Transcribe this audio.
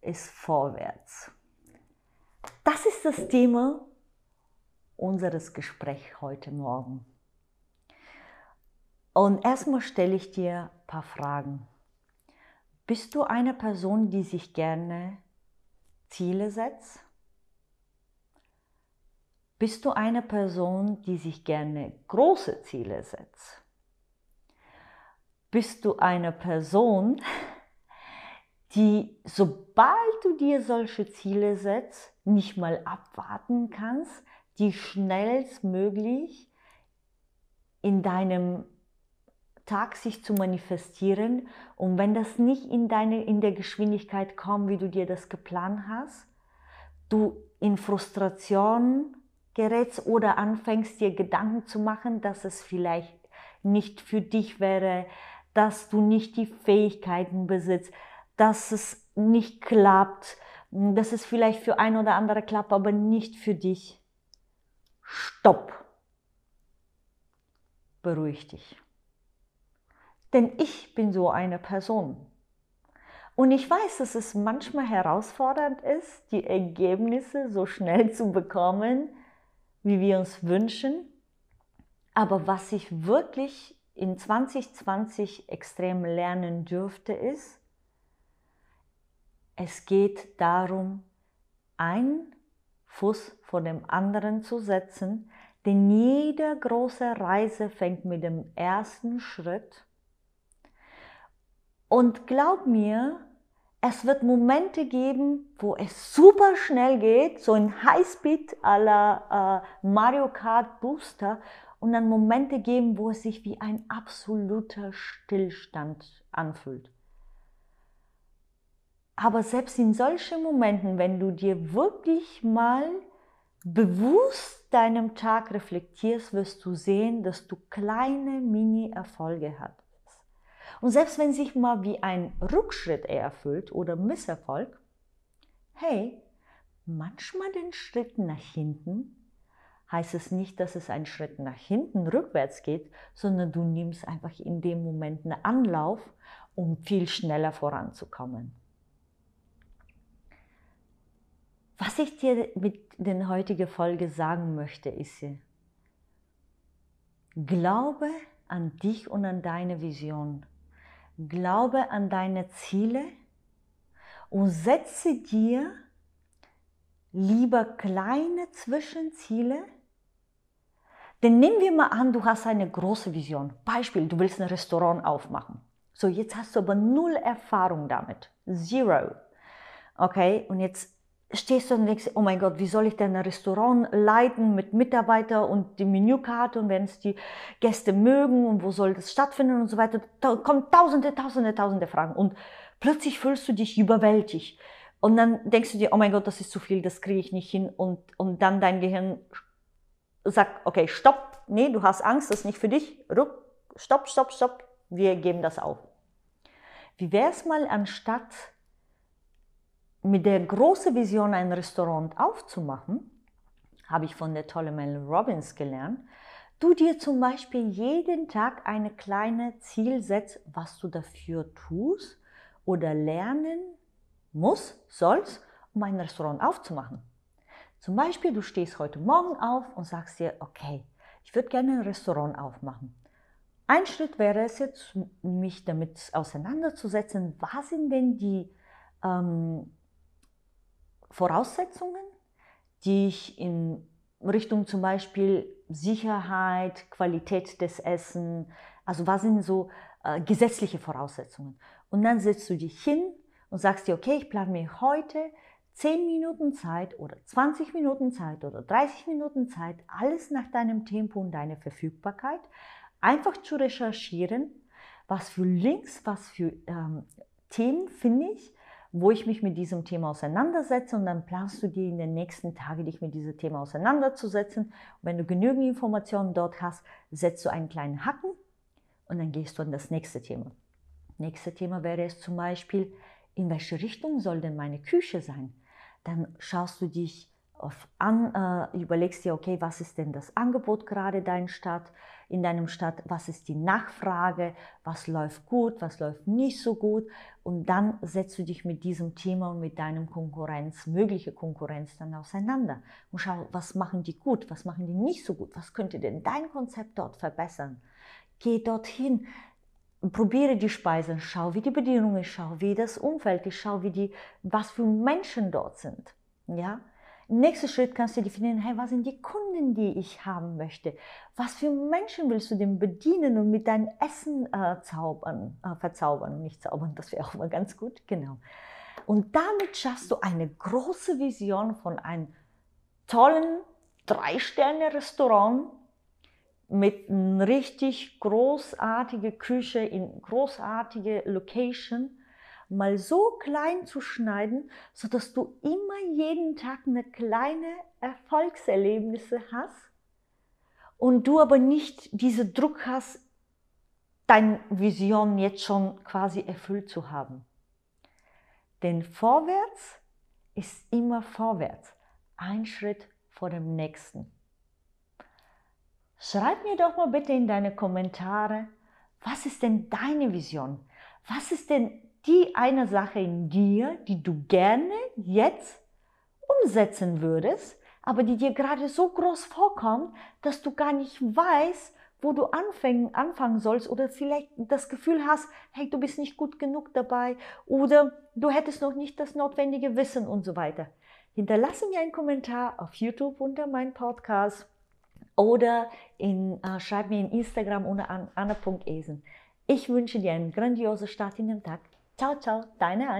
ist vorwärts. Das ist das Thema unseres Gesprächs heute Morgen. Und erstmal stelle ich dir ein paar Fragen. Bist du eine Person, die sich gerne Ziele setzt? Bist du eine Person, die sich gerne große Ziele setzt? Bist du eine Person, die, sobald du dir solche Ziele setzt, nicht mal abwarten kannst, die schnellstmöglich in deinem Tag sich zu manifestieren. Und wenn das nicht in, deine, in der Geschwindigkeit kommt, wie du dir das geplant hast, du in Frustration gerätst oder anfängst dir Gedanken zu machen, dass es vielleicht nicht für dich wäre, dass du nicht die Fähigkeiten besitzt, dass es nicht klappt, dass es vielleicht für ein oder andere klappt, aber nicht für dich. Stopp. Beruhig dich. Denn ich bin so eine Person. Und ich weiß, dass es manchmal herausfordernd ist, die Ergebnisse so schnell zu bekommen, wie wir uns wünschen. Aber was ich wirklich in 2020 extrem lernen dürfte, ist, es geht darum, einen Fuß vor dem anderen zu setzen, denn jede große Reise fängt mit dem ersten Schritt. Und glaub mir, es wird Momente geben, wo es super schnell geht, so ein Highspeed la äh, Mario Kart Booster, und dann Momente geben, wo es sich wie ein absoluter Stillstand anfühlt. Aber selbst in solchen Momenten, wenn du dir wirklich mal bewusst deinem Tag reflektierst, wirst du sehen, dass du kleine Mini-Erfolge hattest. Und selbst wenn sich mal wie ein Rückschritt erfüllt oder Misserfolg, hey, manchmal den Schritt nach hinten heißt es nicht, dass es einen Schritt nach hinten rückwärts geht, sondern du nimmst einfach in dem Moment einen Anlauf, um viel schneller voranzukommen. Was ich dir mit der heutigen Folge sagen möchte, ist, glaube an dich und an deine Vision. Glaube an deine Ziele und setze dir lieber kleine Zwischenziele. Denn nehmen wir mal an, du hast eine große Vision. Beispiel, du willst ein Restaurant aufmachen. So, jetzt hast du aber null Erfahrung damit. Zero. Okay, und jetzt stehst du und denkst, oh mein Gott, wie soll ich denn ein Restaurant leiten mit Mitarbeitern und die Menükarte und wenn es die Gäste mögen und wo soll das stattfinden und so weiter. Da kommen tausende, tausende, tausende Fragen und plötzlich fühlst du dich überwältigt. Und dann denkst du dir, oh mein Gott, das ist zu viel, das kriege ich nicht hin. Und, und dann dein Gehirn sagt, okay, stopp, nee, du hast Angst, das ist nicht für dich. Ruck, stopp, stopp, stopp, wir geben das auf. Wie wäre es mal anstatt mit der großen Vision, ein Restaurant aufzumachen, habe ich von der tolle Mel Robbins gelernt, du dir zum Beispiel jeden Tag eine kleine Ziel setzt, was du dafür tust oder lernen musst, sollst, um ein Restaurant aufzumachen. Zum Beispiel, du stehst heute Morgen auf und sagst dir, okay, ich würde gerne ein Restaurant aufmachen. Ein Schritt wäre es jetzt, mich damit auseinanderzusetzen, was sind denn die ähm, Voraussetzungen, die ich in Richtung zum Beispiel Sicherheit, Qualität des Essen, also was sind so äh, gesetzliche Voraussetzungen. Und dann setzt du dich hin und sagst dir, okay, ich plane mir heute 10 Minuten Zeit oder 20 Minuten Zeit oder 30 Minuten Zeit, alles nach deinem Tempo und deiner Verfügbarkeit, einfach zu recherchieren, was für Links, was für ähm, Themen finde ich, wo ich mich mit diesem Thema auseinandersetze und dann planst du dir in den nächsten Tagen, dich mit diesem Thema auseinanderzusetzen. Und wenn du genügend Informationen dort hast, setzt du einen kleinen Haken und dann gehst du an das nächste Thema. Nächste Thema wäre es zum Beispiel, in welche Richtung soll denn meine Küche sein? Dann schaust du dich an, äh, überlegst dir, okay, was ist denn das Angebot gerade dein Stadt, in deinem Stadt, was ist die Nachfrage, was läuft gut, was läuft nicht so gut? Und dann setzt du dich mit diesem Thema und mit deinem Konkurrenz, mögliche Konkurrenz dann auseinander und schau, was machen die gut, was machen die nicht so gut, was könnte denn dein Konzept dort verbessern. Geh dorthin, probiere die Speisen, schau, wie die Bedienung ist, schau, wie das Umfeld ist, schau, wie die, was für Menschen dort sind. Ja, im nächsten Schritt kannst du definieren, hey, was sind die Kunden, die ich haben möchte? Was für Menschen willst du denn bedienen und mit deinem Essen äh, zaubern, äh, verzaubern? Nicht zaubern, das wäre auch mal ganz gut, genau. Und damit schaffst du eine große Vision von einem tollen Drei-Sterne-Restaurant mit einer richtig großartige Küche in großartige Location mal so klein zu schneiden, sodass du immer jeden Tag eine kleine Erfolgserlebnisse hast und du aber nicht diesen Druck hast, deine Vision jetzt schon quasi erfüllt zu haben. Denn vorwärts ist immer vorwärts, ein Schritt vor dem nächsten. Schreib mir doch mal bitte in deine Kommentare, was ist denn deine Vision? Was ist denn die eine Sache in dir, die du gerne jetzt umsetzen würdest, aber die dir gerade so groß vorkommt, dass du gar nicht weißt, wo du anfangen, anfangen sollst oder vielleicht das Gefühl hast, hey, du bist nicht gut genug dabei oder du hättest noch nicht das notwendige Wissen und so weiter. Hinterlasse mir einen Kommentar auf YouTube unter meinem Podcast oder in, äh, schreib mir in Instagram unter anna.esen. Ich wünsche dir einen grandiosen Start in den Tag. Ciao, ciao, deine Anja.